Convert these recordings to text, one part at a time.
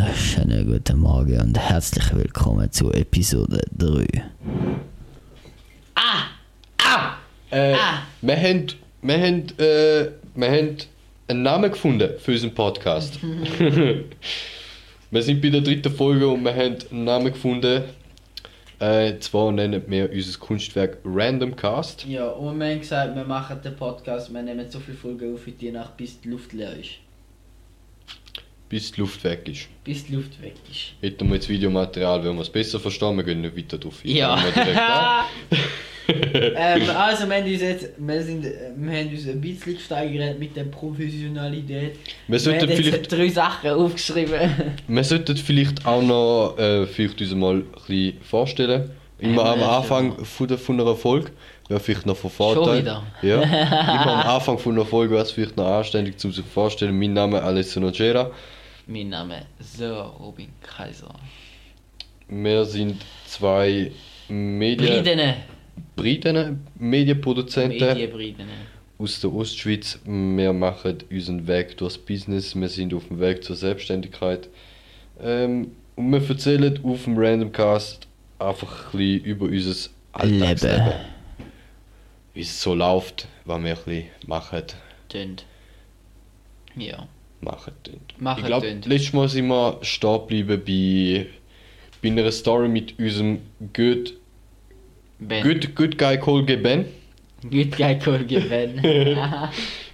wunderschönen guten Morgen und herzlich willkommen zu Episode 3. Äh, Ah. Wir haben, wir, haben, äh, wir haben einen Namen gefunden für unseren Podcast. wir sind bei der dritten Folge und wir haben einen Namen gefunden. Äh, zwar nennen wir unser Kunstwerk Random Cast. Ja, und wir haben gesagt, wir machen den Podcast, wir nehmen so viele Folgen auf in die Nacht, bis die Luft leer ist. Bis die Luft weg ist. Bis die Luft weg ist. Hätten wir jetzt Videomaterial, wenn wir es besser verstehen, wir gehen nicht weiter drauf ein. Ja. Wir ähm, also wir haben uns jetzt, wir, sind, wir haben uns ein bisschen gesteigert mit der Professionalität. Wir sollten haben vielleicht- drei Sachen aufgeschrieben. Wir sollten vielleicht auch noch äh, vielleicht uns mal ein bisschen vorstellen. Immer am Anfang von, der, von einer Folge wäre vielleicht noch von Schon Vorteil. wieder? Ja. Immer am Anfang von einer Folge wäre es vielleicht noch anständig, um sich vorzustellen. Mein Name ist Alessio Nogera. Mein Name ist Sir Robin Kaiser. Wir sind zwei Medien, Bridene. Briten, Medienproduzenten Medienbridene. aus der Ostschweiz. Wir machen unseren Weg durchs Business. Wir sind auf dem Weg zur Selbstständigkeit. Ähm, und wir erzählen auf dem Randomcast einfach ein bisschen über unser Alltagsleben. Leben. Wie es so läuft, was wir ein bisschen machen. Tönt. Ja. Machen tun. Machen ich glaube, letztes Mal sind wir stehen geblieben bei, bei einer Story mit unserem Good, Ben. good, good Guy Kolge Ben. Good Guy Kolge Ben.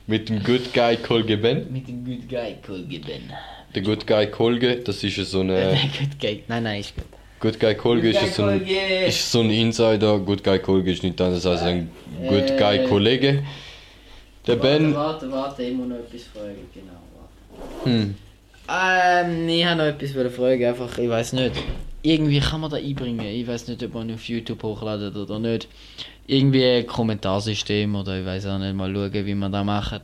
Mit dem Good Guy Kolge Ben. Mit dem Good Guy Kolge Ben. Der Good Guy Kolge, das ist so eine. Good Guy. Nein, nein, ist gut. Good Guy Kolge ist, so ein, ist so ein Insider. Good Guy Kolge ist nicht anders als ein Good Äh. Guy Kollege. Der Ben. Warte, warte, muss noch etwas fragen, genau. Hm. Ähm, ich habe noch etwas fragen, einfach, ich weiß nicht. Irgendwie kann man da einbringen. Ich weiß nicht, ob man auf YouTube hochladet oder nicht. Irgendwie ein Kommentarsystem oder ich weiß auch nicht mal schauen, wie man das macht.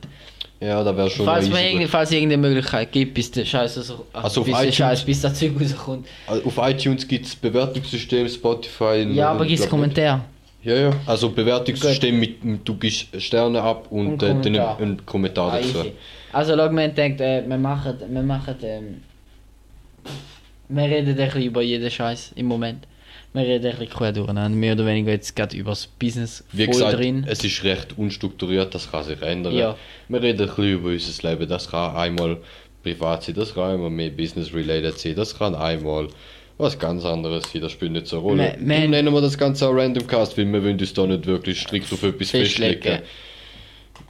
Ja, da wäre schon Falls, man gut. falls es irgendeine Möglichkeit gibt, bis der Scheiß so, Also bis iTunes- Scheiß, bis das Zeug rauskommt. Also Auf iTunes gibt es Bewertungssystem, Spotify. Ja, aber glaub nicht. Kommentar. Ja, ja. Also Bewertungssystem mit, du gibst Sterne ab und, Und äh, dann Kommentar. einen Kommentar Ah, dazu. easy. Also, schau, wir denkt, äh, wir machen, wir machen, ähm, wir reden ein bisschen über jeden Scheiß im Moment. Wir reden ein bisschen quer durcheinander, mehr oder weniger jetzt gerade über das Business Wie voll gesagt, drin. es ist recht unstrukturiert, das kann sich ändern. Ja. Wir reden ein bisschen über unser Leben. Das kann einmal privat sein, das kann einmal mehr business-related sein, das kann einmal was ganz anderes sein, das spielt nicht so eine Rolle. Wir- Darum nennen wir das Ganze auch Random Cast, weil wir wollen uns da nicht wirklich strikt auf etwas Festlegen. festlegen.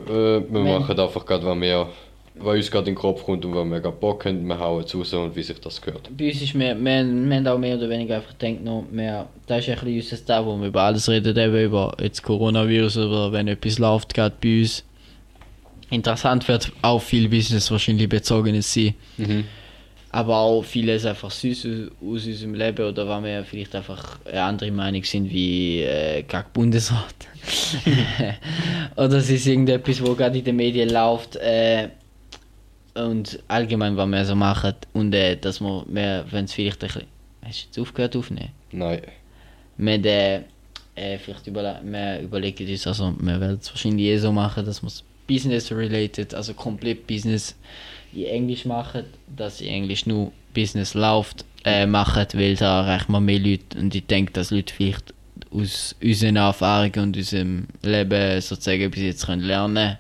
Äh, wir Wenn- machen einfach gerade, was, wir, was uns gerade in den Kopf kommt und was wir gerade Bock haben, wir hauen es raus und wie sich das gehört. Bei uns ist mehr, wir, wir haben auch mehr oder weniger einfach gedacht, noch mehr, das ist ein bisschen unser Teil, wo wir über alles reden, eben über jetzt Coronavirus oder wenn etwas läuft, gerade bei uns. Interessant wird auch viel Business wahrscheinlich bezogenes sein. Mhm. aber auch vieles einfach süß aus, unserem Leben oder weil wir vielleicht einfach eine andere Meinung sind wie äh, die Bundesrat. oder es ist irgendetwas, wo gerade in den Medien läuft äh, und allgemein, was wir so machen und äh, dass wir, wir wenn es vielleicht ein bisschen... Hast du jetzt aufgehört aufnehmen? Nein. Wir, haben, äh, äh, vielleicht überle wir überlegen uns, also wir werden es wahrscheinlich eh so machen, dass wir es Business-related, also komplett Business in Englisch machen, dass in Englisch nur Business läuft, äh, machen, weil da erreicht man mehr Leute und ich denke, dass Leute vielleicht aus unseren Erfahrungen und unserem Leben sozusagen bis jetzt können lernen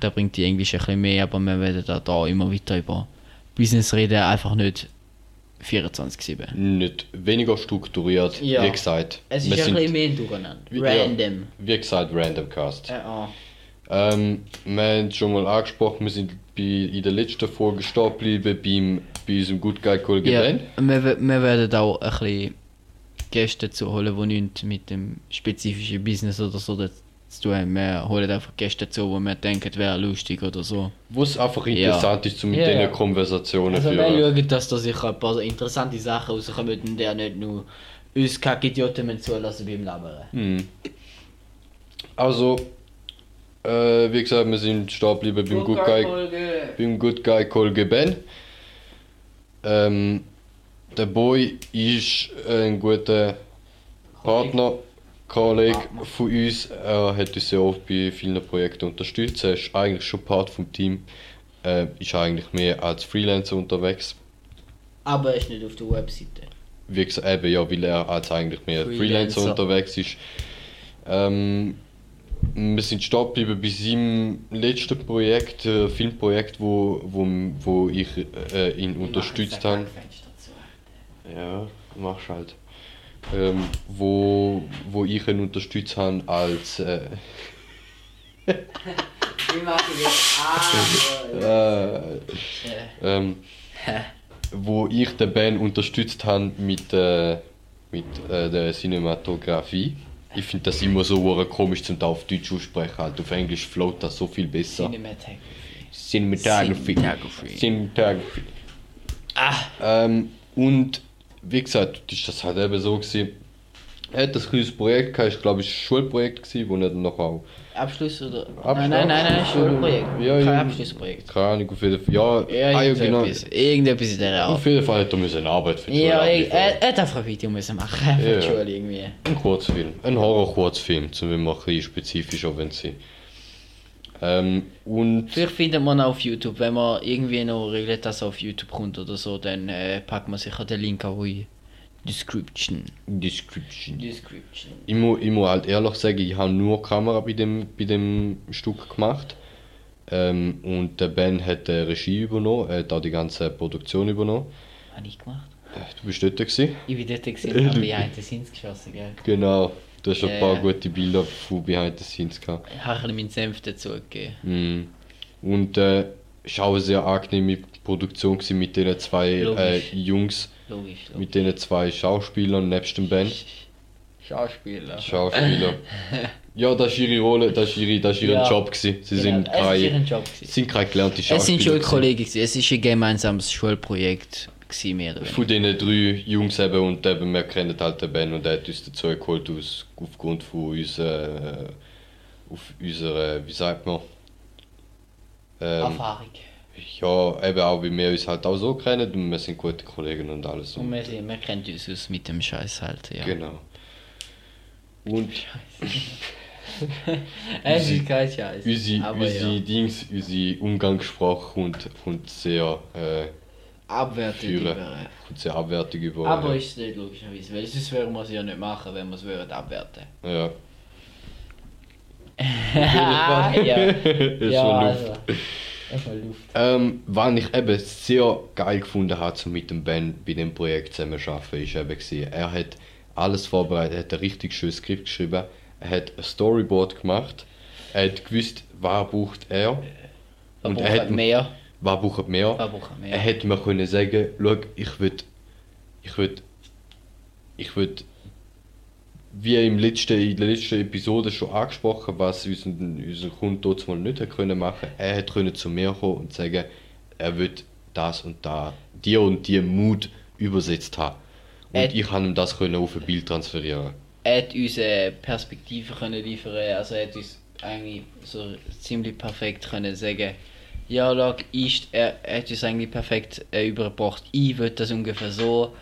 da bringt die Englisch ein bisschen mehr, aber wir werden da, da immer weiter über Business reden, einfach nicht 24-7. Nicht weniger strukturiert, Ja. wie gesagt. Es wir ist ein sind- bisschen mehr durcheinander. Ja. Random. Wie gesagt, Random Cast. Äh, ah. Ähm, wir haben es schon mal angesprochen, wir sind bei, in der letzten Folge stehen geblieben beim, bei unserem Good Guy Kollege Ja, wir, wir werden auch ein bisschen Gäste zu holen, die nichts mit dem spezifischen Business oder so zu tun haben. Wir holen einfach Gäste zu, wo wir denken, wäre lustig oder so. Wo es einfach Ja. interessant ist, um mit Ja, diesen ja. Konversationen Also zu wir führen. schauen, dass da sicher ein paar interessante Sachen rauskommen und der nicht nur uns Kackidioten zulassen beim Labern. Hm. Also, äh, wie gesagt, wir sind stehen geblieben beim Good Guy, beim Good Guy Kollege Ben. Ähm, der Boy ist ein guter Partner, Kollege von uns. Er hat uns sehr oft bei vielen Projekten unterstützt. Er ist eigentlich schon Part vom Team. Äh, ist eigentlich mehr als Freelancer unterwegs. Aber er ist nicht auf der Webseite. Wie gesagt, eben, ja, weil er als eigentlich mehr Freelancer, Freelancer. unterwegs ist. Ähm, wir sind stehen geblieben bei seinem letzten Projekt, äh, Filmprojekt, wo, wo, wo ich äh, ihn unterstützt habe. Ja, machst halt. Ähm, wo, wo ich ihn unterstützt habe als. Äh, Wie mache ich jetzt? Ah, äh, ähm, wo ich den Ben unterstützt habe mit, äh, mit äh, der Cinematografie. Ich finde das immer so komisch zum da auf Deutsch aussprechen. Halt. Auf Englisch float das so viel besser. Cinematography. Cinematography. Cinematography. Cinematography. Ah, Ähm, und wie gesagt, ist das halt eben so gewesen. Er hat das kleines Projekt gehabt, ich glaube, es war ein Schulprojekt, gewesen, wo er dann noch auch Abschluss oder? Abschluss. Nein, nein, nein, nein, Schulprojekt. Ja, Kein ja. Abschlussprojekt. keine Ahnung, auf jeden Fall. Ja, Ja, ah, ja genau. irgendetwas. Irgendetwas in der Art. Auf jeden Fall hat er müssen eine Arbeit für die Ja, Schule er, er hat einfach ein Video müssen machen für Ja. die Schule irgendwie. Ein Kurzfilm, ein Horror-Kurzfilm, zum wenn wir ein bisschen spezifischer wenn sie. Ähm, und Vielleicht findet man auf YouTube, wenn man irgendwie noch regelt, dass er auf YouTube kommt oder so, dann äh, packt man sicher den Link auch in Description. Description. Description. Ich muss, ich muss halt ehrlich sagen, ich habe nur Kamera bei dem, bei dem Stück gemacht. Ähm, und der Ben hat die Regie übernommen, er hat auch die ganze Produktion übernommen. Habe ich gemacht? Äh, Du bist dort gewesen? Ich bin dort gesehen, habe Behind the Scenes geschossen, gell? Genau. Du hast ein Ja, paar ja. gute Bilder von Behind the Scenes gehabt. Ich habe ein meinen Senf dazu gegeben. Mhm. Und äh, auch eine sehr angenehme Produktion gewesen mit den zwei äh. Jungs, Logisch, logisch. mit den zwei Schauspielern nebst dem Ben. Schauspieler. Schauspieler. ja, das ist ihre Rolle, das ist, ihre, das ist ihr Ja. Job gewesen. Sie Genau, sind ist keine, sind keine gelernte Schauspieler. Es sind. Schulkollegen, gewesen. es ist ein gemeinsames Schulprojekt, gewesen, mehr oder weniger. Von diesen drei Jungs eben und eben, wir kennen halt den Ben und er hat uns dazu geholt aus, aufgrund von unserer, auf unserer, wie sagt man, ähm, Erfahrung. ja, eben auch, wie wir uns halt auch so kennen und wir sind gute Kollegen und alles. Und wir, sind- wir kennen uns aus mit dem Scheiß halt, ja. Genau. Und Es ist kein Scheiß. unsere, unsere ja. Dings, unsere Umgangssprache kommt, kommt sehr, äh, Abwertet führen. über. sehr abwertig über. Aber ja. ist es nicht logischerweise, weil sonst würden wir es ja nicht machen, wenn wir es würden abwerten. Ja. ja, ja. Ja, Luft. also. Luft. Ähm, was ich eben sehr geil gefunden habe, so mit dem Ben bei dem Projekt zusammen zu arbeiten, ist eben gewesen, er hat alles vorbereitet, er hat ein richtig schönes Skript geschrieben, er hat ein Storyboard gemacht, er hat gewusst, was braucht er Und er hat mehr. Was braucht mehr. Was braucht mehr? Er hätte mir können sagen, schau, ich würde, ich würde, ich würde, wie im letzten, in der letzten Episode schon angesprochen, was unser, unser Kunde dort mal nicht hat können machen, er hätte können zu mir kommen und sagen, er wird das und da, die und die Mut übersetzt haben. Und Er- ich kann ihm das können auf ein Bild transferieren. er hat uns eine Perspektive können liefern also er hat uns eigentlich so ziemlich perfekt können sagen ja schau, ich, er, er hat uns eigentlich perfekt äh, übergebracht. Ich will das ungefähr so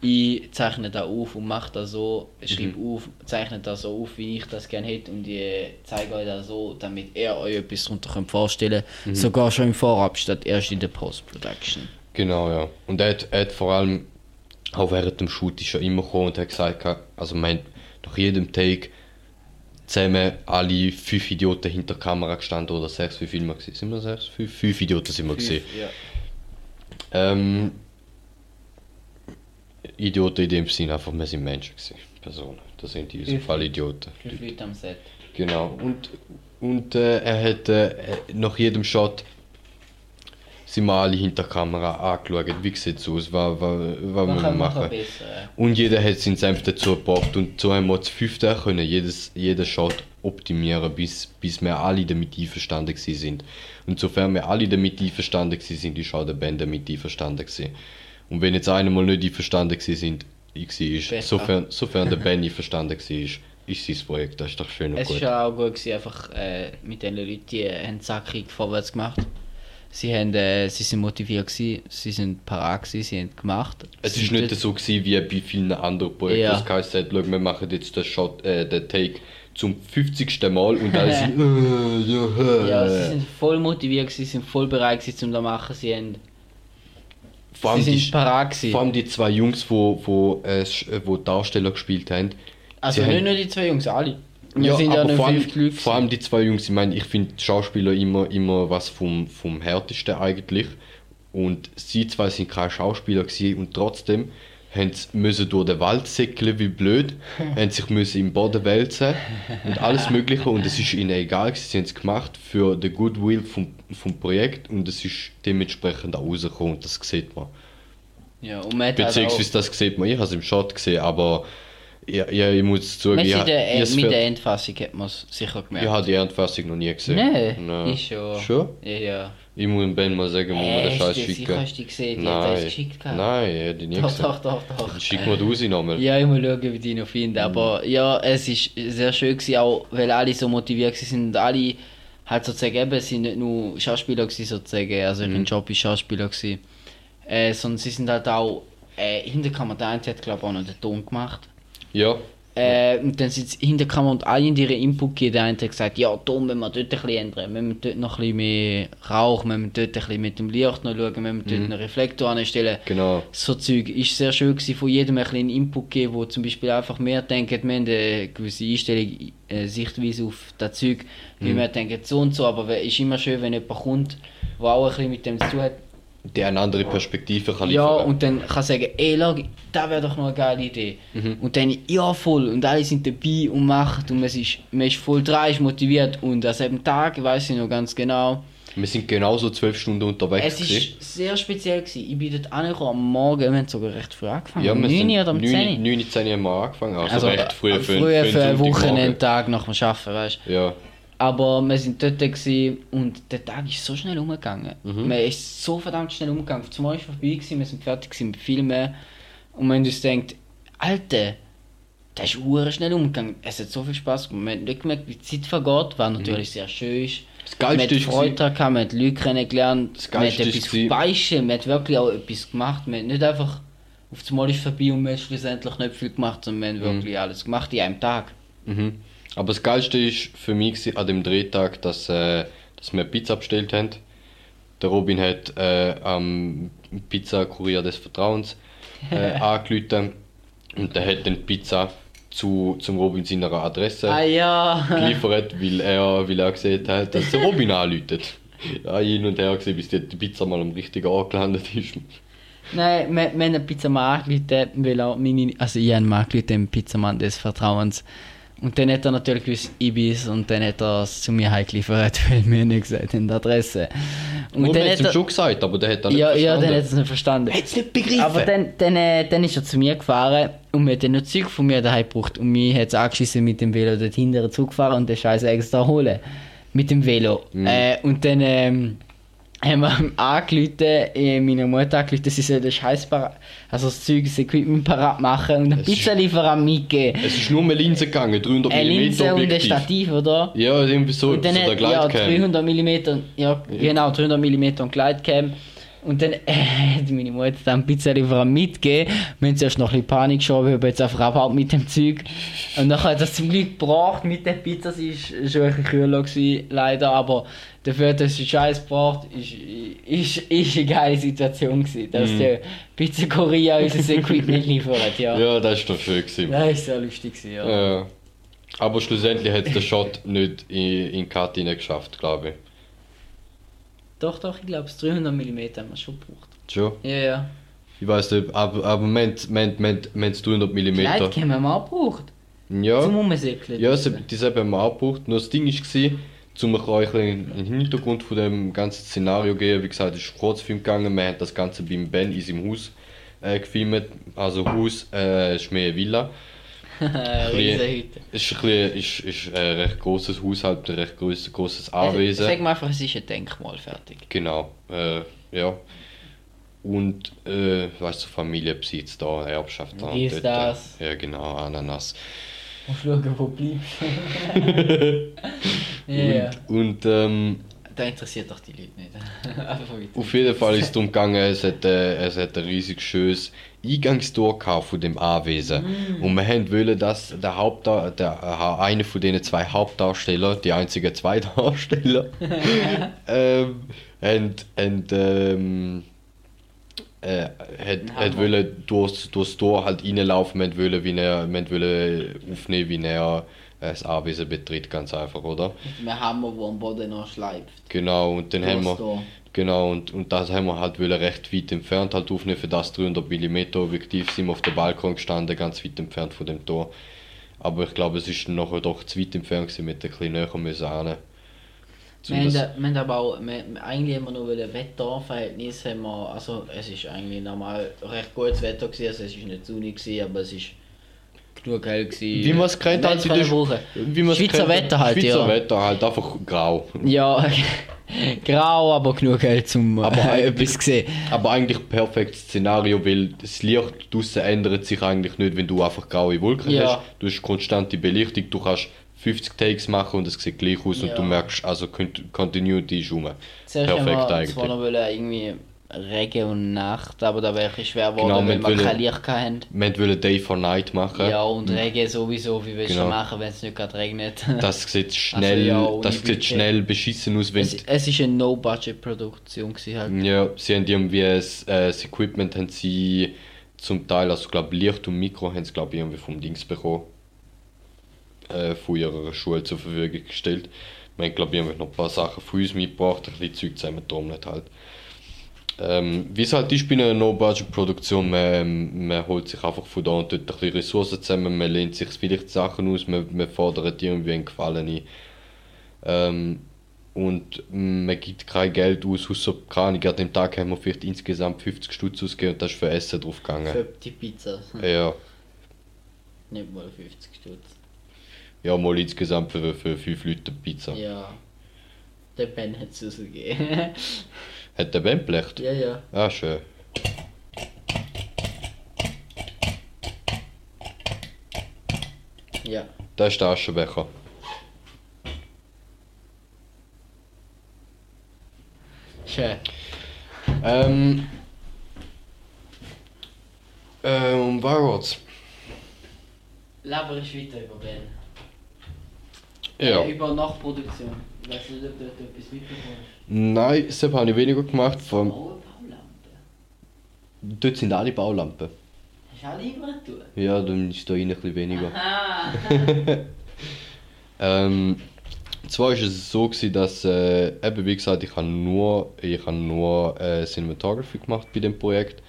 ich zeichne da auf und mache das so schreibe auf zeichne das so auf wie ich das gerne hätte und ich zeige euch das so damit ihr euch etwas darunter könnt vorstellen sogar schon im Vorab statt erst in der Post-Production. Genau, ja. Und er hat, er hat vor allem auch während dem Shoot ist er immer gekommen und hat gesagt, also meint nach jedem Take zusammen alle fünf Idioten hinter der Kamera gestanden oder sechs, wie viel wir? Sind wir sechs? Fünf, fünf Idioten sind wir gesehen. ja. Ähm, Idioten in dem Sinne einfach, wir sind Menschen gewesen, Personen. Das sind in Fünf. Fall Idioten. fünf Leute am Set Genau. Und, und äh, er hat äh, nach jedem Shot sind wir alle hinter der Kamera angeschaut, wie sieht es aus, was, was, was man müssen wir machen. Und jeder hat seinen Senf dazu gebracht und so haben wir zu fünften können jedes, jeden Shot optimieren, bis, bis wir alle damit einverstanden sind. Und sofern wir alle damit einverstanden sind, ist auch der Band damit einverstanden gewesen. Und wenn jetzt einer mal nicht einverstanden sind, ich war, sofern, sofern der Band einverstanden war, ist sein Projekt, das ist doch schön und Es gut. war auch gut, gewesen, einfach äh, mit den Leuten, die haben zackig vorwärts gemacht. Sie, haben, äh, sie sind motiviert, gewesen, sie sind parat, gewesen, sie haben gemacht. Es Sie ist nicht so gewesen, wie bei vielen anderen Projekten, Ja. das schau, wir machen jetzt den Shot, äh, den Take zum 50. Mal und alle sind, äh, ja, sie sind voll motiviert, sie sind voll bereit, gewesen, um das zu machen. Sie haben vor allem Sie die, vor allem die zwei Jungs, wo, wo, äh, wo Darsteller gespielt haben. Also sie nicht haben- nur die zwei Jungs, alle. Wir sind ja aber nur vor, allem, vor allem die zwei Jungs, ich meine, ich finde Schauspieler immer, immer was vom, vom härtesten eigentlich. Und sie zwei sind keine Schauspieler gewesen und trotzdem haben sie müssen durch den Wald säckeln wie blöd, haben sich müssen im Boden wälzen und alles mögliche und es ist ihnen egal sie haben es gemacht für den Goodwill vom, vom Projekt und es ist dementsprechend auch rausgekommen und das sieht man. ja, und man hat halt auch, Beziehungsweise das sieht man, ich habe es im Shot gesehen, aber ja, ja, ich muss zugeben, ich, hat der, ich, es mit der Endfassung hat man es sicher gemerkt. ich habe die Endfassung noch nie gesehen. Nein, ich schon. Schon? Ja, ja. Ich muss Ben mal sagen, muss man den Äh, Scheiß schicken. sicher hast du die gesehen, die hat uns Nein, geschickt gehabt. nein, ich hätte die nie Doch, gesehen. doch, doch, doch. Schick mir raus nochmal. Ja, ich muss schauen, wie ich die noch finde. Aber ja, es ist sehr schön gewesen, auch weil alle so motiviert sind und alle halt sozusagen eben, sind nicht nur Schauspieler gewesen, sozusagen, also Mhm. ihr Job ist Schauspieler gewesen, äh, sondern sie sind halt auch, äh, Hinterkammer, der eine hat glaube ich auch noch den Ton gemacht. Ja, Äh, und dann sind sie in der Kammer und alle in ihren Input gegeben. Der eine hat gesagt, ja, Tom, müssen wir dort ein bisschen ändern. Wir müssen dort noch ein bisschen mehr Rauch, wir müssen dort ein bisschen mit dem Licht noch schauen, wir müssen dort einen Reflektor anstellen. genau. So Zeug ist sehr schön gewesen, von jedem ein bisschen Input geben, wo zum Beispiel einfach mehr denken, wir haben eine gewisse Einstellung, äh, Sichtweise auf das Zeug, wie wir denken so und so, aber es ist immer schön, wenn jemand kommt, der auch ein bisschen mit dem zu tun hat. Der eine andere Perspektive kann Ja, liefern. und dann kann sagen, ey, schau, das wäre doch noch eine geile Idee. Und dann, ja, voll. Und alle sind dabei und machen. Und man ist, man ist voll dran, ist motiviert. Und an selben Tag, weiß ich noch ganz genau, Wir sind genauso zwölf Stunden unterwegs. es ist sehr speziell gewesen. Ich bin dort angekommen am Morgen, wir haben sogar recht früh angefangen. ja, wir 9 sind oder um 10 9, 9, 10 haben wir angefangen. Also, Also, recht früh äh, für, früh für, einen. Wochenendtag nach dem Arbeiten, weißt du. Ja, Aber wir sind dort und der Tag ist so schnell umgegangen. Mhm. Man ist so verdammt schnell umgegangen. Zumal ist vorbei gewesen, wir sind fertig mit Filmen und man uns denkt, Alter, das ist hure schnell umgegangen. Es hat so viel Spaß gemacht. Man hat nicht gemerkt, wie die Zeit vergeht, was natürlich sehr schön ist. Mhm. Das Geilste man hat Freude gehabt, man hat Leute kennengelernt, Das man hat etwas beischen, man hat wirklich auch etwas gemacht. Man hat nicht einfach auf das Mal ist vorbei und man hat schlussendlich nicht viel gemacht, sondern Mhm. man hat wirklich alles gemacht in einem Tag. Mhm. Aber das Geilste ist für mich an dem Drehtag, dass, äh, dass wir Pizza bestellt haben. Der Robin hat äh, am Pizza-Kurier des Vertrauens äh, angerufen und der hat dann die Pizza zu, zum Robin seiner Adresse Ah ja! geliefert, weil er, weil er gesehen hat, dass der Robin anläutet. Ja, hin und her gesehen, bis die Pizza mal am richtigen Ort gelandet ist. Nein, wir, wir haben einen Pizzamann angerufen, weil auch meine, also ich habe einen Pizzamann des Vertrauens. Und dann hat er natürlich gewusst, ich bin's und dann hat er es zu mir heimgeliefert, weil wir nicht gesagt haben, die Adresse. Und dann er hat hat es er, schon gesagt, aber der hat dann nicht ja, ja, verstanden. dann hat er es nicht verstanden. Hat's nicht begriffen. Aber dann, dann, äh, dann ist er zu mir gefahren und wir haben dann noch Zeug von mir daheim gebraucht. Und mich hat es angeschissen mit dem Velo dort hinterher zugefahren und den Scheiß extra holen. Mit dem Velo. Äh, und dann ähm, haben wir angerufen, äh, meiner Mutter angerufen, sie soll den Scheiß also das Zeug, das Equipment parat machen und einen Es ist- Pizzalieferant mitgeben. Es ist nur eine Linse gegangen, 300 Eine Linse mm und ein Objektiv. Stativ, oder? Ja, irgendwie so, Und dann so der hat, ja, Gleitcam. 300 mm, ja, genau, 300 mm und Gleitcam. Und dann äh, hat meine Mutter dann ein Pizzalieferant mitgegeben. Wir haben zuerst noch ein bisschen Panik geschoben, ob jetzt einfach abhaut mit dem Zeug. Und dann hat das zum Glück gebracht mit der Pizza. Sie war schon ein bisschen kühler, gewesen, leider. Aber dafür, dass sie Scheiß gebracht ist, ist, ist eine geile Situation gewesen, dass der Pizzakorea unser Equipment liefert, ja. Ja, das war schön. Gewesen. Das war sehr lustig, gewesen, ja. Äh, aber schlussendlich hat es der Shot nicht in, in die Karte geschafft, glaube ich. Doch, doch, ich glaube, das 300 mm haben wir schon gebraucht. Schon? Ja, ja. Ich weiß nicht, aber, aber wir haben 300 mm. Gleitcam haben wir auch gebraucht. Zum Ja, Umsäckeln. ja sie- das haben wir auch gebraucht. Nur das Ding war, um euch ein einen Hintergrund von dem ganzen Szenario zu geben. Wie gesagt, es ist ein Kurzfilm gegangen. Wir haben das Ganze beim Ben in seinem Haus äh, gefilmt. Also Haus äh, ist mehr eine Villa. Riesenhütte. Es ist ein, bisschen, ist, ist ein recht großes Haushalt, ein recht groß, grosses Also, Anwesen. Sag mal einfach, es ist ein Denkmal fertig. Genau, äh, ja. Und, äh, weißt du, Familienbesitz da, Erbschaft da. Dies, dort, das. Ja, genau, Ananas. Und schauen, wo bleibst Ja, Und, und ähm, da interessiert doch die Leute nicht. Auf jeden Fall ist es darum gegangen, es hat, äh, es hat ein riesig schönes Eingangstor von dem Anwesen. Mm. Und wir haben wollen, dass der Hauptdar der, äh, einer von den zwei Hauptdarsteller, die einzigen zwei Darsteller, ähm, und, und, ähm, äh, hat, hat wollen durchs, durchs Tor halt reinlaufen, wir wollen, wie er, wollen aufnehmen, wie er äh, das Anwesen betritt, ganz einfach, oder? Mit einem Hammer, der am Boden noch schleift. Genau, und dann haben wir, Tor. Genau, und, und das haben wir halt wollen recht weit entfernt halt aufnehmen, für das 300 mm Objektiv sind wir auf dem Balkon gestanden, ganz weit entfernt von dem Tor. Aber ich glaube, es ist nachher doch zu weit entfernt gewesen, mit ein bisschen näher müssen hin. Wir haben, wir haben aber auch, wir, eigentlich haben wir noch ein Wetterverhältnis, haben wir, also es ist eigentlich normal recht gutes Wetter gewesen, also es ist nicht sonnig gewesen, aber es ist genug hell gewesen. Wie man es kennt, Wir halt wie man's Schweizer kennt, Wetter halt, Schweizer ja. Wetter halt, einfach grau. Ja, grau, aber genug hell zum Aber äh, etwas sehen. Aber eigentlich perfektes Szenario, weil das Licht draussen ändert sich eigentlich nicht, wenn du einfach graue Wolken Ja. hast. Du hast konstante Belichtung, du kannst 50 Takes machen und es sieht gleich aus Ja. und du merkst, also Cont- Continuity ist rum. Zuerst Perfekt eigentlich. zwar noch irgendwie Regen und Nacht, aber da wäre bisschen schwer geworden, Genau, weil wir kein Licht hatten. Wir wollten Day for Night machen. Ja, und Regen sowieso, wie willst du Genau. das machen, wenn es nicht gerade regnet? Das sieht schnell, ja, ohne das sieht schnell beschissen aus, wenn es, es ist eine No-Budget-Produktion halt. Ja, sie haben irgendwie das, äh, das Equipment haben sie zum Teil, also glaube Licht und Mikro haben sie glaube ich irgendwie vom Dings bekommen. Äh, von ihrer Schule zur Verfügung gestellt. Wir haben glaube ich irgendwie noch ein paar Sachen von uns mitgebracht, ein bisschen Zeug zusammengetrommelt halt. Ähm, wie es halt ist bei einer No-Budget-Produktion, man, man holt sich einfach von da und dort ein bisschen Ressourcen zusammen, man lehnt sich vielleicht Sachen aus, man, man fordert irgendwie einen Gefallen ein. Ähm, und man gibt kein Geld aus, außer, keine an dem Tag haben wir vielleicht insgesamt 50 Stutz ausgegeben und das ist für Essen drauf gegangen. Für die Pizza. Ja, Nicht mal 50 Stutz. ja, mal insgesamt für, für 5 Leute Pizza. Ja. Der Ben hat es rausgegeben. Hat der Ben blecht? ja, ja. Ah, schön. Ja. Das ist der Aschenbecher. Schön. Ähm. Ähm, um was geht's? Laber ist weiter über Ben. Ja. Äh, über Nachproduktion. Ich weiß nicht, ob du etwas mitbekommst. Nein, das habe ich weniger gemacht. Vom, Oh, Baulampe. dort sind alle Baulampen. Hast du alle tun? Ja, dann ist da rein ein bisschen weniger. Ah. Ähm, zwar ist es so gewesen, dass äh, eben wie gesagt, ich habe nur, ich habe nur äh, Cinematography gemacht bei dem Projekt.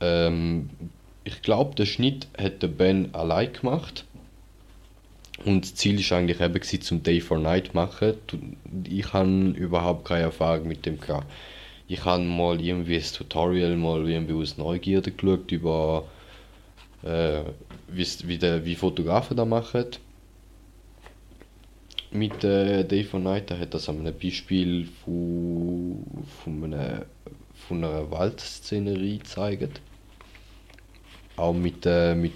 Ähm, ich glaube, der Schnitt hat der Ben allein gemacht. Und das Ziel ist eigentlich eben gewesen, zum Day for Night machen. Du- Ich habe überhaupt keine Erfahrung mit dem gehabt. Ich habe mal irgendwie das Tutorial mal irgendwie aus Neugierde geschaut über äh, wie's- wie, der, wie Fotografen das machen mit äh, Day for Night, er hat das an einem Beispiel von, von, einer, von einer Waldszenerie gezeigt. Auch mit, äh, mit,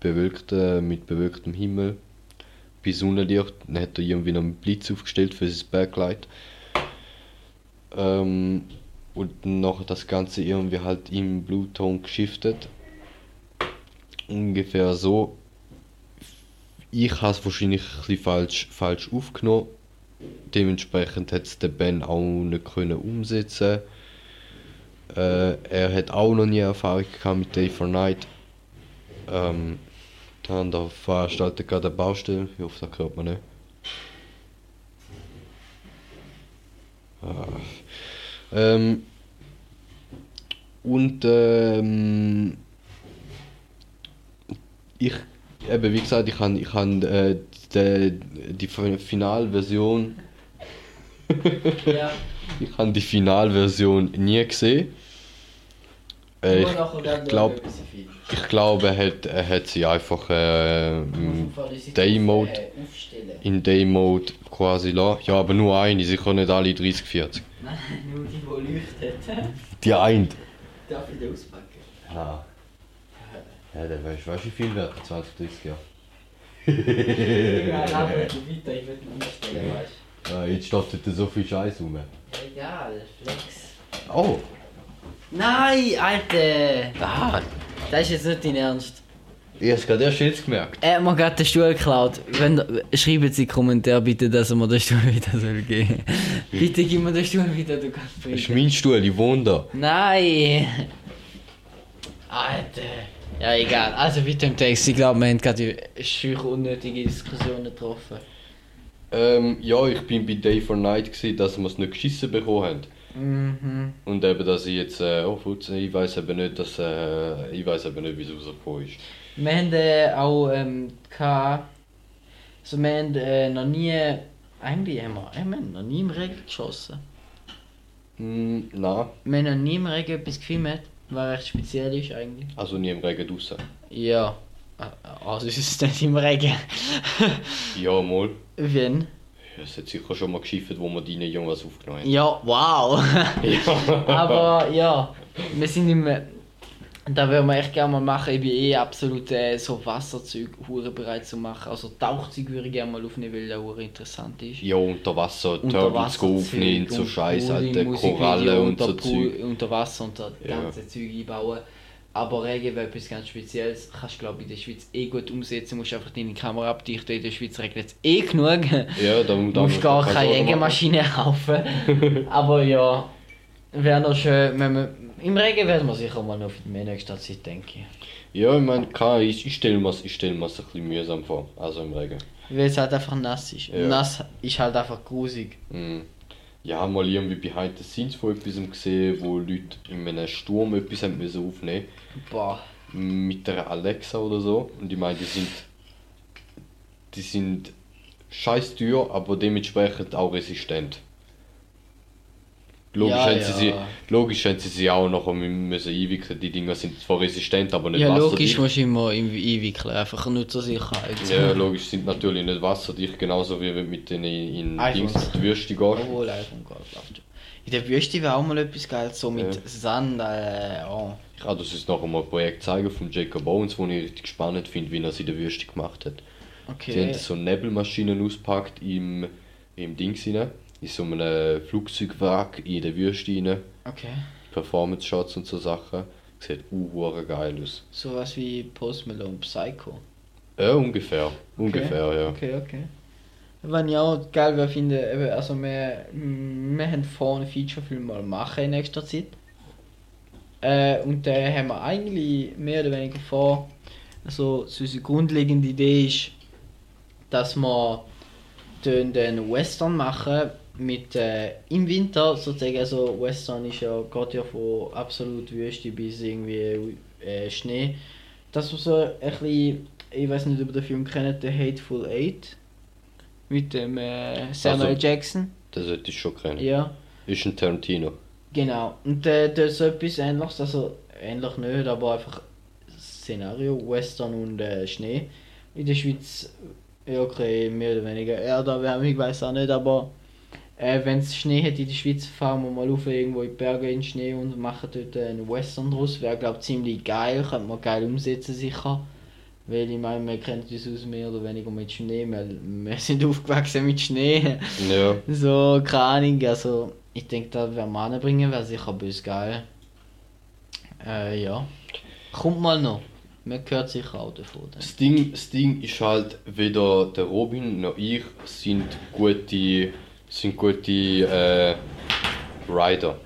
bewölktem, mit bewölktem Himmel. Bei Sonnenlicht dann hat er irgendwie noch einen Blitz aufgestellt für sein Backlight. Ähm, und nachher das Ganze irgendwie halt im Blueton geschiftet. Ungefähr so ich habe es wahrscheinlich ein falsch, falsch aufgenommen. Dementsprechend hat es der Ben auch nicht können umsetzen. Äh, er hat auch noch nie Erfahrung gehabt mit Day for Night. Ähm, dann der Veranstalter gerade eine Baustelle. Ich hoffe, das hört man nicht. Ah. Ähm, und ähm, ich, eben wie gesagt, ich habe ich hab, äh, die, die Finalversion, ja. ich habe die Finalversion nie gesehen. Äh, ich, ich glaube, ich glaube, er hat, er hat sie einfach äh, Day-Mode in Day-Mode quasi lassen. Ja, aber nur eine, sicher nicht alle 30, 40. Nein, nur die, die leuchtet. Die eine. Darf ich den auspacken? Ja. Ja, der weißt du, wie viel wert? 20, 30 Jahre. Ja, laber du weiter, ich will ihn umstellen, weißt Ja, jetzt steht dort so viel Scheiß rum. du? Egal, Flex. Oh! Nein, Alter! Ah, das ist jetzt nicht dein Ernst. Ich hab's gerade erst jetzt gemerkt. Er hat mir gerade den Stuhl geklaut. Wenn, schreiben Sie Kommentare bitte, dass er mir den Stuhl wieder soll geben Bitte gib mir den Stuhl wieder, du kannst Das ist mein Stuhl, ich wohne da. Nein! Alter. Ja, egal. Also weiter im Text. Ich glaube, wir haben gerade schüch unnötige Diskussionen getroffen. Ähm, ja, ich bin bei Day for Night, gewesen, dass wir es nicht geschissen bekommen haben. Mhm. Und eben, dass ich jetzt, äh, oh Futz, ich weiß eben nicht, dass, äh, ich weiß eben nicht, wie es rausgekommen ist. Wir haben äh, auch ähm, gehabt, also wir haben äh, noch nie, eigentlich haben wir, haben wir noch nie im Regen geschossen. Hm, nein, Wir haben noch nie im Regen etwas gefilmt, was recht speziell ist eigentlich. also nie im Regen draußen. Ja. Äh, Also ist es nicht im Regen. Ja, mal. Wenn? Es hat sicher schon mal geschifft, wo wir deine irgendwas aufgenommen haben. Ja, wow! Ja. Aber ja, wir sind im. Da würden wir echt gerne mal machen. Ich bin eh absolut äh, so Wasserzeug bereit zu machen. Also Tauchzeug würde ich gerne mal aufnehmen, weil das hure interessant ist. Ja, unter Wasser, Unterwasserzeug aufnehmen, so und Scheiß, Pool, alte Korallen und unter so Zeug. Unter Wasser und das Ja. ganze Zeug einbauen. Aber Regen wäre etwas ganz Spezielles. Kannst du glaube in der Schweiz eh gut umsetzen. Musst einfach deine Kamera abdichten. In der Schweiz regnet es eh genug. Ja, da, da Du musst gar keine. Regenmaschine kaufen. Aber ja, wäre noch schön, wenn wir, im Regen werden wir sicher mal noch für die nächste Zeit, denke ich. Ja, ich meine, klar, ich, ich stelle mir es stell ein bisschen mühsam vor, also im Regen. Weil es halt einfach nass ist. Ja. Nass ist halt einfach grusig. Mhm. Ja, mal irgendwie behind the scenes von etwas gesehen, wo Leute in einem Sturm etwas haben müssen aufnehmen Boah. mit der Alexa oder so. Und ich meine, die sind. Die sind scheiß teuer, aber dementsprechend auch resistent. Logisch, Ja, haben sie ja. sie, logisch haben sie sie auch noch müssen einwickeln. Die Dinger sind zwar resistent, aber nicht Ja, logisch wasserdicht. musst du immer irgendwie einwickeln, einfach nur zur Sicherheit. Ja, logisch sind natürlich nicht wasserdicht, genauso wie wenn mit denen in, in. Dings in die Wüste gehst. Obwohl, iPhone geht. In der Wüste wäre auch mal etwas geil, so mit Ja. Sand, äh, oh. Ich kann das jetzt noch einmal ein Projekt zeigen von Jacob Owens, wo ich richtig spannend finde, wie er es in der Wüste gemacht hat. Sie Okay. haben so Nebelmaschinen auspackt im, im Dings rein, in so einem Flugzeugwrack in der Wüste rein. Okay. Performance-Shots und so Sachen. Sieht uh, geil aus. Sowas wie Post Malone Psycho. Ja, ungefähr. Ungefähr, ja. Okay, okay. Wenn ich auch geil wäre, finde, eben, also wir, wir haben vor, einen Featurefilm mal machen in nächster Zeit. Äh, und da haben wir eigentlich mehr oder weniger vor, also so unsere grundlegende Idee ist, dass wir den Western machen mit äh, im Winter sozusagen, also Western ist ja, geht ja von absolut Wüste bis irgendwie äh, Schnee. Dass wir so ein bisschen, ich weiß nicht, ob ihr den Film kennt, The Hateful Eight. Mit dem äh, Samuel Also- Jackson. Das sollte ich schon kennen. Ja, Ist ein Tarantino. genau. Und äh, das ist so etwas ähnliches, also ähnlich nicht, aber einfach Szenario, Western und äh, Schnee. In der Schweiz, ja okay, mehr oder weniger Erderwärmung, ich weiß auch nicht, aber äh, wenn es Schnee hat in der Schweiz, fahren wir mal auf irgendwo in die Berge in den Schnee und machen dort einen Western draus. Wäre glaube ziemlich geil, könnte man geil umsetzen sicher. Weil ich meine, wir kennen uns aus mehr oder weniger mit Schnee, weil wir sind aufgewachsen mit Schnee. Ja. So, keine Ahnung, also ich denke, da werden wir anbringen, wäre sicher bös geil. Äh, ja. Kommt mal noch. Man hört sicher auch davon. Das Ding, das Ding ist halt, weder der Robin noch ich sind gute, sind gute äh, Writer.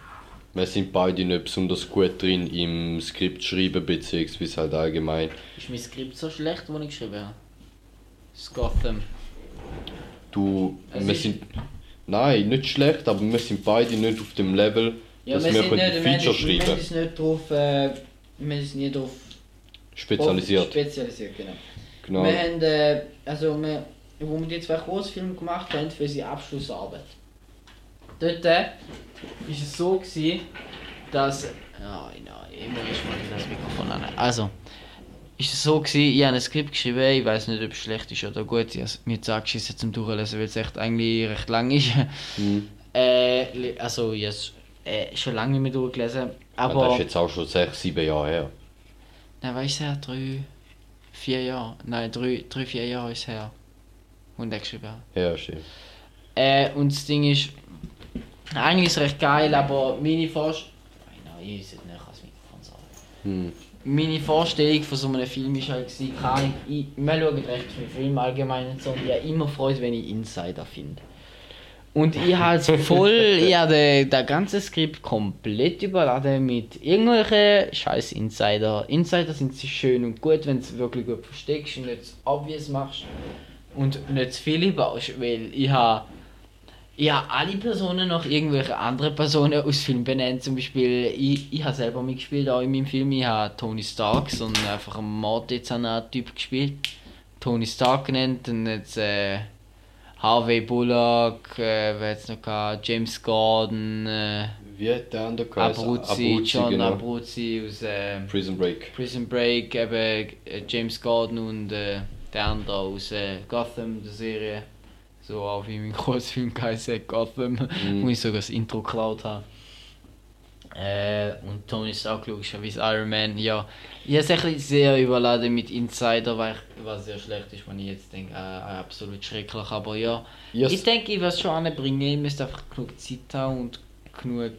Wir sind beide nicht besonders gut drin im Skript schreiben, beziehungsweise halt allgemein. Ist mein Skript so schlecht, das ich geschrieben habe? Das Gotham. Du, Es wir sind. Nein, nicht schlecht, aber wir sind beide nicht auf dem Level, dass wir, können wir Feature haben- wir schreiben uns nicht drauf, äh, wir uns nie drauf Spezialisiert. spezialisiert genau. Genau. Wir haben, äh, also wir, wo wir die zwei Kurzfilme gemacht haben für unsere Abschlussarbeit. Dort äh, ist es so gewesen, dass, ja, ja, immer ist mal das Mikrofon an. Also, ist es so gewesen, ich habe ein Skript geschrieben, ich weiß nicht, ob es schlecht ist oder gut, ich habe es mir jetzt angeschissen zum Durchlesen, weil es echt eigentlich recht lang ist. Hm. äh, also, ich habe es äh, schon lange nicht mehr durchgelesen, Aber aber... das ist jetzt auch schon sechs, sieben Jahre her. Nein, weißt du, drei, vier Jahre. Nein, drei, drei vier Jahre ist her. Und geschrieben hat. Ja, stimmt. Äh, und das Ding ist, eigentlich ist es recht geil, aber meine Vorstellung. Nein, ich sollte nicht als Mikrofon sagen. Hm. Meine Vorstellung von so einem Film ist halt, gewesen, keine Ahnung, ich, wir schauen recht viele Filme allgemein und so, und ich habe immer Freude, wenn ich Insider finde. Und ich habe voll, ich habe das ganze Skript komplett überladen mit irgendwelchen scheiß Insider. Insider sind sie schön und gut, wenn du es wirklich gut versteckst und nicht obvious machst und nicht zu viele baust, weil ich habe ich habe alle Personen noch irgendwelche andere Personen aus Film benannt. Zum Beispiel, ich, ich habe selber mitgespielt, auch in meinem Film. Ich habe Tony Stark, so einen einfach einen Morddezernat-Typ gespielt. Tony Stark genannt, und jetzt äh, Harvey Bullock, äh, wer jetzt noch gehabt, James Gordon, äh, Wie hat der andere geheißen? Abruzzi, John genau. Abruzzi aus äh, Prison Break. Prison Break, eben äh, James Gordon und äh, der andere aus äh, Gotham, der Serie. So auch wie mein Kurzfilm geheißen Gotham, Mhm. wo ich sogar das Intro geklaut habe. Äh, und Tony Stark logischerweise Iron Man, ja. Ich habe es ein bisschen sehr überladen mit Insider, weil ich, was sehr schlecht ist, wenn ich jetzt denke, äh, absolut schrecklich, aber ja. Yes. Ich denke, ich werde es schon anbringen, ich müsste einfach genug Zeit haben und genug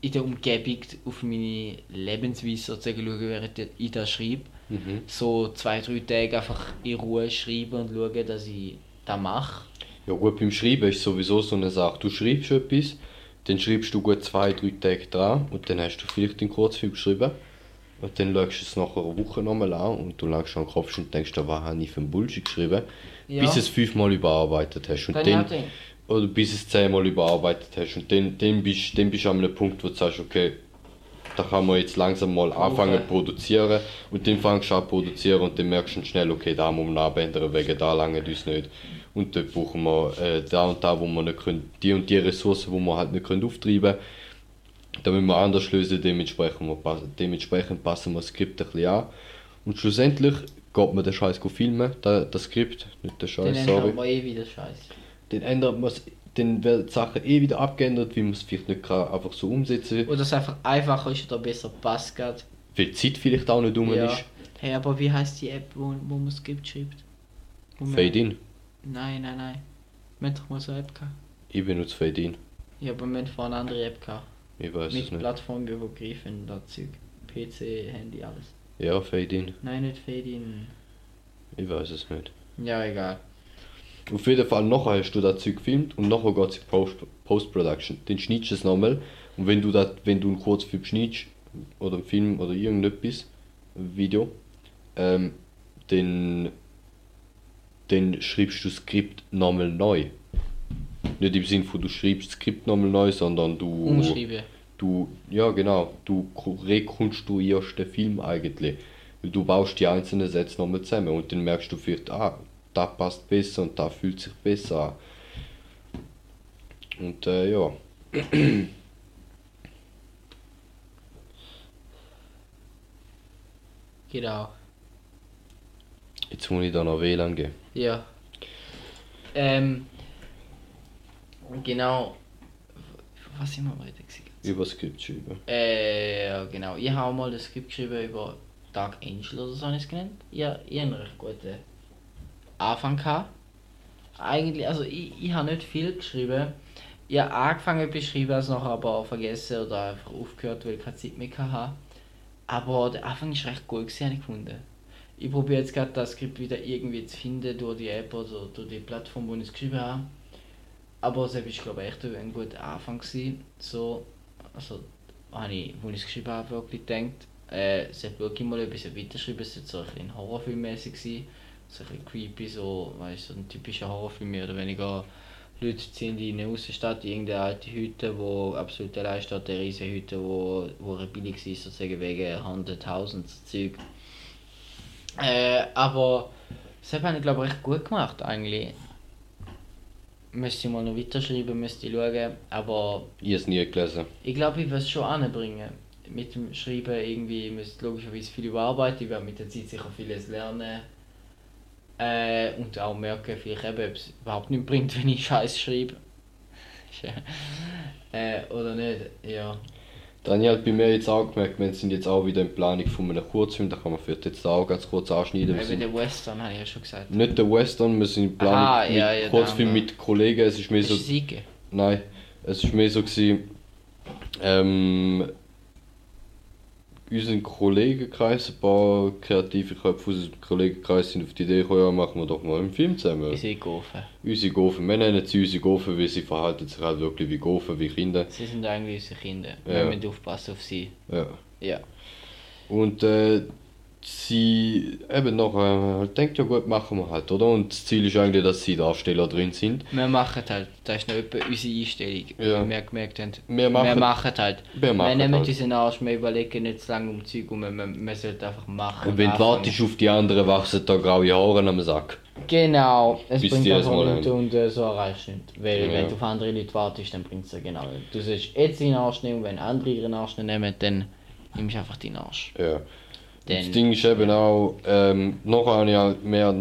in der Umgebung auf meine Lebensweise sozusagen schauen, während ich das schreibe. Mhm. So zwei, drei Tage einfach in Ruhe schreiben und schauen, dass ich das mache. Ja gut, beim Schreiben ist sowieso so eine Sache. Du schreibst etwas, dann schreibst du gut zwei, drei Tage dran und dann hast du vielleicht den Kurzfilm geschrieben. Und dann schaust du es nach einer Woche nochmal an und du langst an den Kopf und denkst, da was habe ich für ein Bullshit geschrieben. Ja. Bis du es fünfmal überarbeitet hast. Und Dann dann, er- oder bis du es zehnmal überarbeitet hast. Und dann, dann, bist, dann bist du an einem Punkt, wo du sagst, okay, da kann man jetzt langsam mal anfangen zu produzieren. Und dann fängst du an zu produzieren und dann merkst du schnell, okay, da muss man abändern, wegen da lange uns nicht. Und dort brauchen wir äh, da und da, wo wir nicht können, die und die Ressourcen, wo wir halt nicht können auftreiben können. Da müssen wir anders lösen, dementsprechend, wir passen, dementsprechend passen wir das Skript ein bisschen an. Und schlussendlich geht man den Scheiß filmen, das, Skript, nicht den Scheiß, sorry haben wir eh wieder Scheiße. dann ändert man dann werden die Sachen eh wieder abgeändert, wie man es vielleicht nicht kann, einfach so umsetzen Oder es einfach einfacher ist oder besser passt gerade. weil die Zeit vielleicht auch nicht rum Ja. ist. Hey, aber wie heißt die App, wo, wo man Skript schreibt? Wo man- Fade in. Nein, nein, nein. Wir haben doch mal so eine App gehabt. Ich benutze Fade in. Ja, aber wir haben vorhin eine andere App gehabt. Ich weiß es Mit nicht. Plattformübergreifend, das Zeug. PC, Handy, alles. Ja, Fade in. Nein, nicht Fade-In. Ich weiß es nicht. Ja, egal. Auf jeden Fall, nachher hast du das Zeug gefilmt und nachher geht es in Post- Post-Production. Dann schneidest du es nochmal und wenn du, das, wenn du einen Kurzfilm schneidest, oder einen Film oder irgendetwas, ein Video, ähm, dann, dann schreibst du das Skript nochmal neu. Nicht im Sinne von du schreibst das Skript nochmal neu, sondern du... Umschreiben. Du, ja genau, du ko- rekonstruierst den Film eigentlich. Du baust die einzelnen Sätze nochmal zusammen und dann merkst du vielleicht, ah, da passt besser und da fühlt sich besser an. Und äh, ja. Genau. Jetzt muss ich da noch WLAN geben. Ja. Ähm. Genau. Was sind wir weiter gewesen? Über Skript schreiben. Äh, genau. Ich habe mal das Skript geschrieben über Dark Angel oder so habe ich es genannt. Ja, ich habe einen recht guten Anfang gehabt. Eigentlich, also ich, ich habe nicht viel geschrieben. Ich habe angefangen zu schreiben, es nachher aber vergessen oder einfach aufgehört, weil ich keine Zeit mehr hatte. Aber der Anfang ist recht gut gewesen, ich gefunden. Ich probiere jetzt gerade das Skript wieder irgendwie zu finden durch die App oder durch die Plattform, wo ich es geschrieben habe. Aber es war, glaube ich, echt ein guter Anfang. Gewesen. So, also, habe ich, wo ich es geschrieben habe, wirklich gedacht, äh, es hat wirklich mal ein bisschen weitergeschrieben, es war so ein bisschen Horrorfilmmäßig. gewesen. So ein bisschen creepy, so, weißt so ein typischer Horrorfilm mehr oder weniger. Leute ziehen in eine Außenstadt, in irgendeine alte Hütte, wo absolut allein steht, eine riesige Hütte, wo, wo billig ist, sozusagen wegen 100.000 so Zeug. Äh, aber das habe ich glaube ich recht gut gemacht eigentlich. Müsste ich mal noch weiterschreiben, müsste ich schauen, aber Ich habe es nie gelesen. ich glaube, ich werde es schon anbringen. Mit dem Schreiben irgendwie müsste logischerweise viel überarbeiten, ich werde mit der Zeit sicher vieles lernen. Äh, und auch merken, vielleicht eben, ob es überhaupt nicht bringt, wenn ich Scheiß schreibe. äh, oder nicht, ja. Daniel hat bei mir jetzt auch gemerkt, wir sind jetzt auch wieder in Planung von einem Kurzfilm, da kann man vielleicht jetzt auch ganz kurz anschneiden. Eben der Western habe ich ja schon gesagt. nicht der Western, wir sind in Planung Aha, mit ja, ja, Kurzfilm mit Kollegen, es ist mehr Das so... ist Siege. Nein, es war mehr so gewesen, ähm, unseren Kollegenkreis, ein paar kreative Köpfe aus unserem Kollegenkreis sind auf die Idee gekommen, ja, machen wir doch mal einen Film zusammen. Unsere Gofen. Unsere Gofen, wir nennen sie unsere Gofen, weil sie verhalten sich halt wirklich wie Gofen, wie Kinder. Sie sind eigentlich unsere Kinder. Ja. Wir müssen aufpassen auf sie. Ja. Ja. Und äh, sie eben noch äh, halt denkt, ja gut, machen wir halt, oder? Und das Ziel ist eigentlich, dass sie Darsteller drin sind. Wir machen halt, das ist noch etwa unsere Einstellung. Ja. Wie wir gemerkt haben. Wir machen- halt. Wir machen nehmen halt. unseren Arsch, wir überlegen nicht zu lange um Zeug und wir, wir, wir sollten einfach machen. Und wenn du wartest auf die anderen, wachsen da graue Haare am Sack. Genau, es Bis bringt einfach nichts und äh, so erreichst du nicht. Weil Ja. wenn du auf andere Leute wartest, dann bringt es ja genau nicht. Du sollst jetzt deinen Arsch nehmen und wenn andere ihren Arsch nehmen, dann nimmst du einfach deinen Arsch. Ja. Das Ding ist eben auch, ähm, noch habe ich halt mehr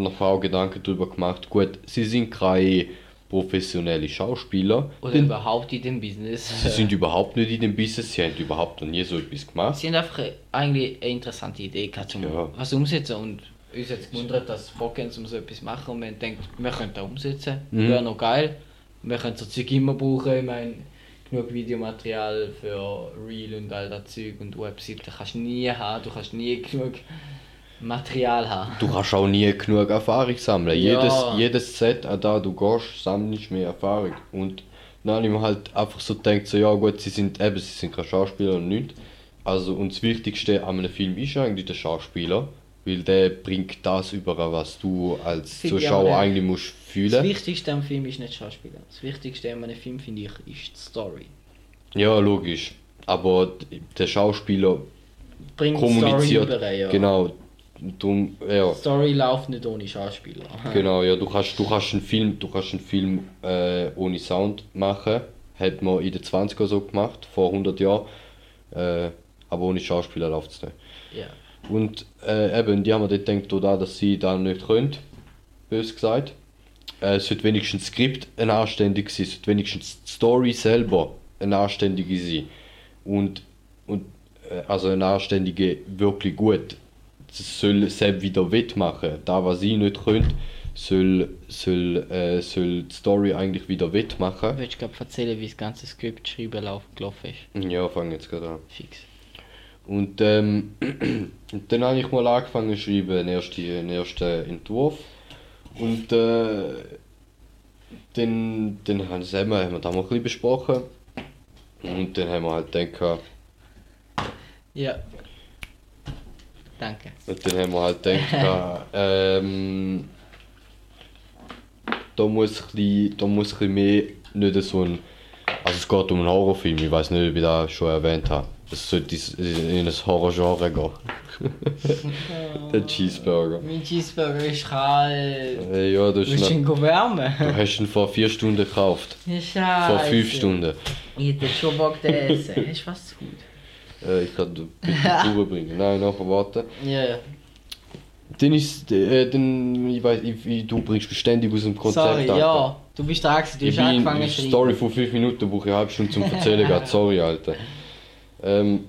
Gedanken darüber gemacht. Gut, sie sind keine professionelle Schauspieler. Oder denn überhaupt in dem Business. sie sind überhaupt nicht in dem Business, sie haben überhaupt noch nie so etwas gemacht. Sie haben einfach eigentlich eine interessante Idee gehabt, zum Ja. was umsetzen und uns es gewundert, dass sie Bock haben, um so etwas machen und haben gedacht, wir können das umsetzen, Mhm. wäre noch geil. Wir können so Zeug immer brauchen, ich meine, genug Videomaterial für Reel und all das Zeug und Webseiten kannst du nie haben, du kannst nie genug Material haben. Du kannst auch nie genug Erfahrung sammeln. Ja. Jedes, jedes Set, an das du gehst, sammelst mehr Erfahrung. Und dann habe ich mir halt einfach so gedacht, so, ja gut, sie sind eben, sie sind keine Schauspieler und nichts. Also, und das Wichtigste an einem Film ist eigentlich der Schauspieler, weil der bringt das über, was du als Zuschauer eigentlich musst Das fühlen. Wichtigste am Film ist nicht Schauspieler. Das Wichtigste an einem Film, finde ich, ist die Story. Ja, logisch. Aber der Schauspieler Bringt kommuniziert. Story über, ja. Genau. Drum, ja. Story läuft nicht ohne Schauspieler. Genau, ja, du kannst, du kannst einen Film, du kannst einen Film äh, ohne Sound machen. Hat man in den 20er so gemacht, vor 100 Jahren. Äh, aber ohne Schauspieler läuft es nicht. Ja. Und äh, eben, die haben mir dort gedacht, da, dass sie das nicht können, bös gesagt. Äh, es sollte wenigstens das Skript ein anständig sein, es sollte wenigstens die Story selber ein anständige sein. Und, und äh, also ein anständige, wirklich gut. Das soll selbst wieder wettmachen. Da, was sie nicht können, soll, soll, äh, soll die Story eigentlich wieder wettmachen. Willst du gerade erzählen, wie das ganze Skript schreiben lauf- gelaufen ist? Ja, fangen jetzt gerade an. Fix. Und, ähm, und dann habe ich mal angefangen zu schreiben, einen ersten, einen ersten Entwurf. Und äh, dann, dann haben, wir haben wir das mal ein bisschen besprochen. Und dann haben wir halt gedacht, Ja. Danke. und dann haben wir halt gedacht, ähm, da muss ein bisschen, da muss ein bisschen mehr, nicht so ein, also es geht um einen Horrorfilm, ich weiß nicht, ob ich das schon erwähnt habe. Es sollte in ein Horrorgenre gehen. Der Cheeseburger. Mein Cheeseburger ist kalt. Äh, ja, das ist Willst du ihn wärmen? du hast ihn vor vier Stunden gekauft. Scheiße. Vor fünf Stunden. Ich hätte schon Bock zu essen. Hast du was zu gut? Äh, ich kann den bitte rüberbringen. Nein, nachher warten. Ja. Dann ist, äh, dann, ich weiß, ich, du bringst mich ständig aus dem Konzept Sorry, Alter. ja. Du bist gewesen, du Ich hast angefangen zu. Story von 5 Minuten, brauche ich eine halbe Stunde zum Erzählen, sorry, Alter. Ähm,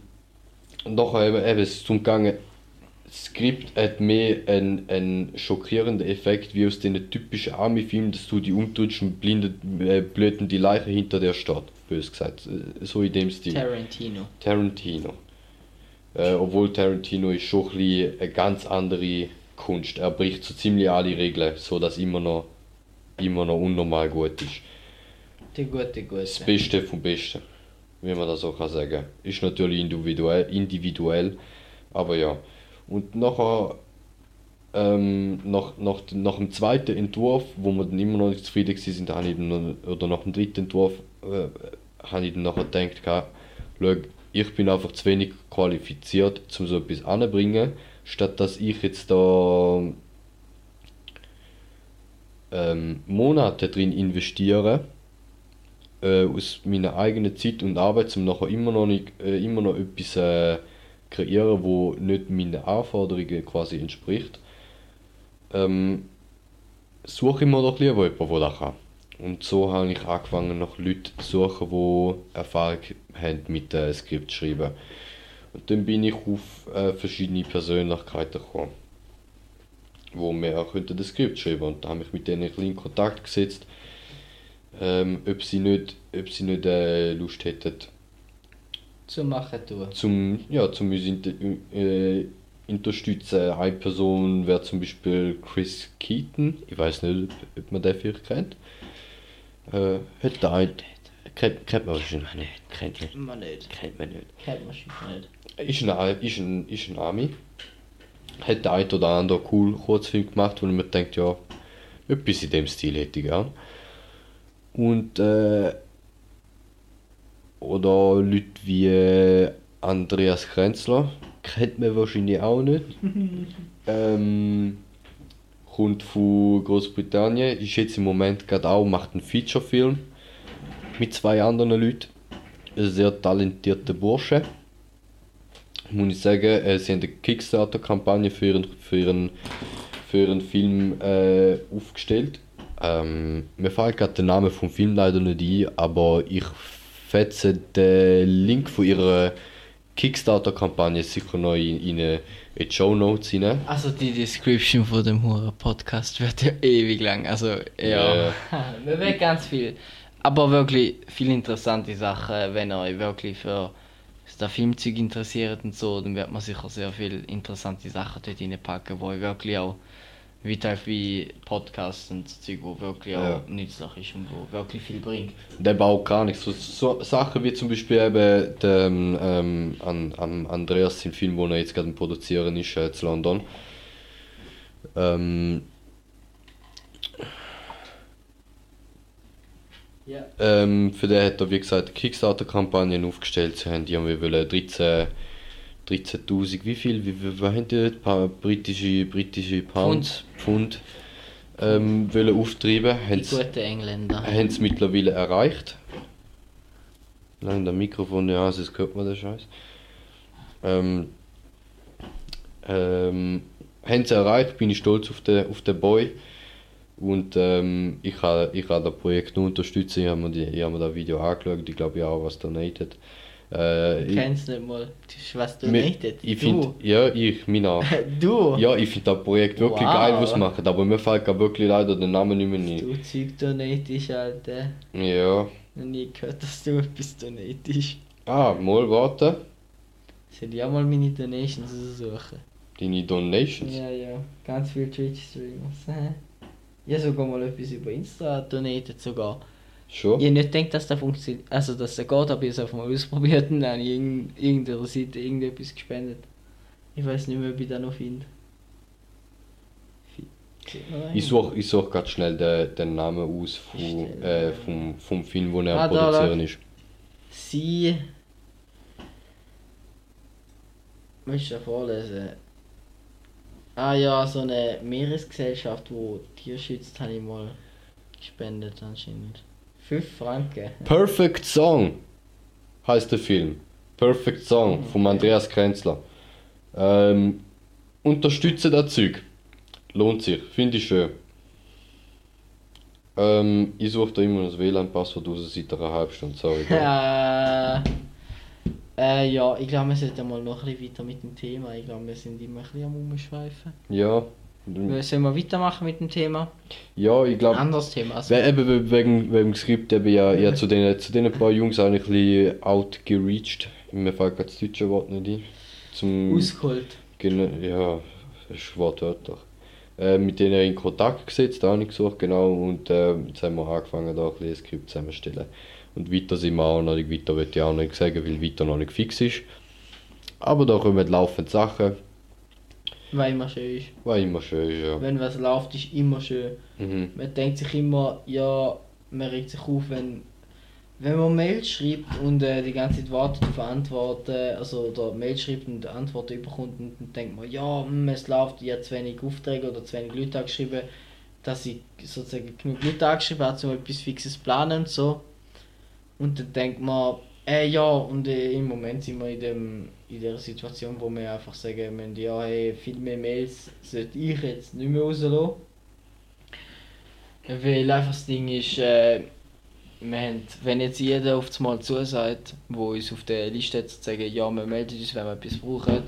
nachher eben, eben, es ist zum Gange, das Skript hat mehr einen, einen schockierenden Effekt wie aus den typischen Army-Filmen, dass du die umtust und blinde, äh, blöden die Leiche hinter dir steht, bös gesagt. Äh, So in dem Stil. Tarantino. Tarantino. Äh, obwohl Tarantino ist schon ein bisschen eine ganz andere Kunst. Er bricht so ziemlich alle Regeln, so dass immer noch immer noch unnormal gut ist. Der gute, gute. Das Beste vom Besten, wie man das so kann sagen. Ist natürlich individuell, individuell aber ja. Und nachher ähm, nach, nach, nach dem zweiten Entwurf, wo wir dann immer noch nicht zufrieden waren, habe ich dann, oder nach dem dritten Entwurf, äh, habe ich dann nachher gedacht, schau, ich bin einfach zu wenig qualifiziert, um so etwas anzubringen, statt dass ich jetzt da ähm, Monate drin investiere, äh, aus meiner eigenen Zeit und Arbeit, um nachher immer noch, nicht, äh, immer noch etwas äh, kreieren, wo nicht meinen Anforderungen quasi entspricht, ähm, suche ich mir doch lieber jemanden, der das kann. Und so habe ich angefangen, nach Leuten zu suchen, die Erfahrung haben mit äh, Skript schreiben. Und dann bin ich auf äh, verschiedene Persönlichkeiten gekommen, wo mir auch das Skript schreiben und da habe ich mit denen ein in Kontakt gesetzt, ähm, ob sie nicht, ob sie nicht äh, Lust hätten, Zu machen tun. zum, ja, zum uns inter, äh, unterstützen. Eine Person wäre zum Beispiel Chris Keaton. Ich weiß nicht, ob, ob man den vielleicht kennt. Äh, hat der ein, kennt, kennt man wahrscheinlich nicht. Kennt man, Man nicht. kennt man nicht. Kennt man schon nicht. Ist ein, ist ein, ist ein Ami. Hat der ein oder andere cool Kurzfilm gemacht, wo ich mir denkt, ja, etwas in dem Stil hätte ich gern. Und äh, oder Leute wie äh, Andreas Krenzler, kennt man wahrscheinlich auch nicht. ähm, kommt von Großbritannien, ist jetzt im Moment gerade auch, macht einen Featurefilm mit zwei anderen Leuten. Ein sehr talentierter Bursche. Muss ich sagen, äh, sie haben eine Kickstarter-Kampagne für ihren, für ihren, für ihren Film äh, aufgestellt. Ähm, mir fällt gerade der Name vom Film leider nicht ein, aber ich fetze den Link von ihrer Kickstarter-Kampagne sicher noch in, in, in die Show Notes rein. Also die Description von dem Huren Podcast wird ja ewig lang. Also ja. Wir werden ganz viel. Aber wirklich viele interessante Sachen, wenn ihr euch wirklich für das Filmzeug interessiert und so, dann wird man sicher sehr viele interessante Sachen dort reinpacken, wo euch wirklich auch wie wie Podcasts und so Zeug, wo wirklich auch Ja. nützlich ist und wo wirklich viel bringt. Der baut gar nichts. So, so Sachen wie zum Beispiel eben der, ähm, an, an Andreas, den Film, den er jetzt gerade produzieren ist, äh, zu London. Ähm, Ja. ähm, für den hat er, wie gesagt, Kickstarter-Kampagnen aufgestellt. Sie haben die haben wir wollen 13 13.000, wie viel, wie, wie, wie haben die? Paar britische, britische Pounds, Pfund, ähm, wollen auftreiben. Die Haben's- guten Engländer. haben es mittlerweile erreicht. Lang der Mikrofon ja, sonst hört man den Scheiß. Ähm, ähm, haben es erreicht, bin ich stolz auf den, auf den Boy. Und ähm, ich habe ich ha das Projekt nur unterstützt. Ich habe mir, hab mir das Video angeschaut, ich glaube ja auch was donated. Äh, ich, kennst nicht mal. Was du mir- nicht ich Du. finde, ja, ich, meiner. Du. Ja, ich finde das Projekt wirklich Wow. geil, was sie machen, aber mir fällt wirklich leider der Name nicht mehr ein. Du Zeug donatest, Alter. Ja. Noch nie gehört, dass du etwas donatest. Ah, mal warten. Soll ich auch mal meine Donations suchen? Deine Donations? Ja, ja. Ganz viele Twitch-Streamers. Ich habe sogar mal etwas über Insta donated sogar. Schon? Ich habe nicht gedacht, dass das funktioniert. Also, dass das geht, aber ich es einfach mal ausprobiert und dann irgend- irgendeiner Seite irgendetwas gespendet. Ich weiß nicht mehr, ob ich das noch finde. Ich suche ich such gerade schnell den, den Namen aus von, äh, vom, vom Film, wo er Ah, da, produzieren ist. Sie. Möchtest du vorlesen? Ah ja, so eine Meeresgesellschaft, wo Tier schützt, habe ich mal gespendet anscheinend. 5 Franken. Perfect Song heißt der Film. Perfect Song von Andreas Krenzler. Ähm, unterstütze das Zeug. Lohnt sich, finde ich schön. Ähm, ich suche da immer das WLAN-Passwort raus seit einer halben Stunde, sorry. äh, äh, ja, ich glaube, wir sollten mal noch ein bisschen weiter mit dem Thema. Ich glaube, wir sind immer ein bisschen am Umschweifen. Ja, Sollen wir weitermachen mit dem Thema? ja ich glaube, Anderes Thema. Also, Eben we- wegen, wegen dem Skript, eben ja, ja zu den, zu den paar Jungs ich ein bisschen outgereached. Mir fällt gerade das deutsche Wort nicht ein. Zum, ausgeholt. genau, ja, das ist wortwörtlich. Äh, mit denen in Kontakt gesetzt, da habe ich gesucht, genau, und äh, jetzt haben wir angefangen, da ein bisschen ein Skript zusammenzustellen. Und weiter sind wir auch noch nicht, weiter will ich auch nicht sagen, weil weiter noch nicht fix ist. Aber da kommen laufend Sachen, Weil immer schön ist. was immer schön ja. Wenn was läuft, ist immer schön. Mhm. Man denkt sich immer, ja, man regt sich auf, wenn, wenn man Mail schreibt und äh, die ganze Zeit wartet auf Antworten, also oder Mail schreibt und Antworten überkommt und dann denkt man, ja, hm, es läuft, ich habe zu wenig Aufträge oder zu wenig Leute angeschrieben, dass ich sozusagen genug Leute angeschrieben habe, um etwas Fixes planen und so. Und dann denkt man, äh, ja, und äh, im Moment sind wir in, dem, in der Situation, wo wir einfach sagen müssen, ja, hey, viel mehr Mails sollte ich jetzt nicht mehr rauslassen. Weil einfach das Ding ist, äh, wir haben, wenn jetzt jeder auf das Mal zusagt, wo uns auf der Liste hat, zu sagen, ja, wir melden uns, wenn wir etwas brauchen,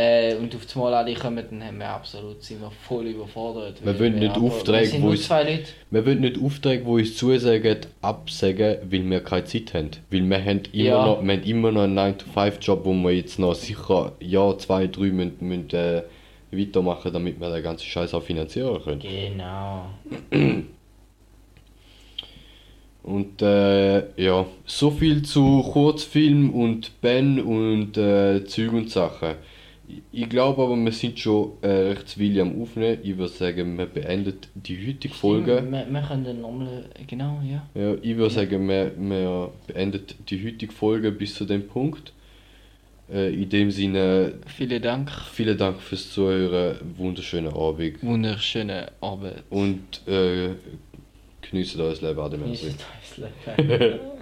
äh, und auf Mal alle kommen, dann haben wir absolut, sind wir voll überfordert. Wir wollen nicht Aufträge, wo Leute. Wir wollen nicht Aufträge, die uns zusagen, absagen, weil wir keine Zeit haben. Weil wir haben immer, Ja. noch, wir haben immer noch einen 9-to-5-Job, wo wir jetzt noch sicher Jahr, zwei, drei müssen, müssen, äh, weitermachen, damit wir den ganzen Scheiß auch finanzieren können. Genau. Und äh, ja, so viel zu Kurzfilm und Ben und äh, Zeug und Sachen. Ich- glaube aber, wir sind schon äh, recht zu viel am Aufnehmen. Ich würde sagen, wir beenden die heutige Folge. Wir, wir können dann nochmal, genau, ja. Ja, ich würde sagen, wir, wir beenden die heutige Folge bis zu dem Punkt. Äh, in dem Sinne, Vielen Dank. vielen Dank fürs Zuhören, wunderschönen Abend Wunderschönen Abend. und äh, genießt euer Leben, Adem. Genießt das Leben.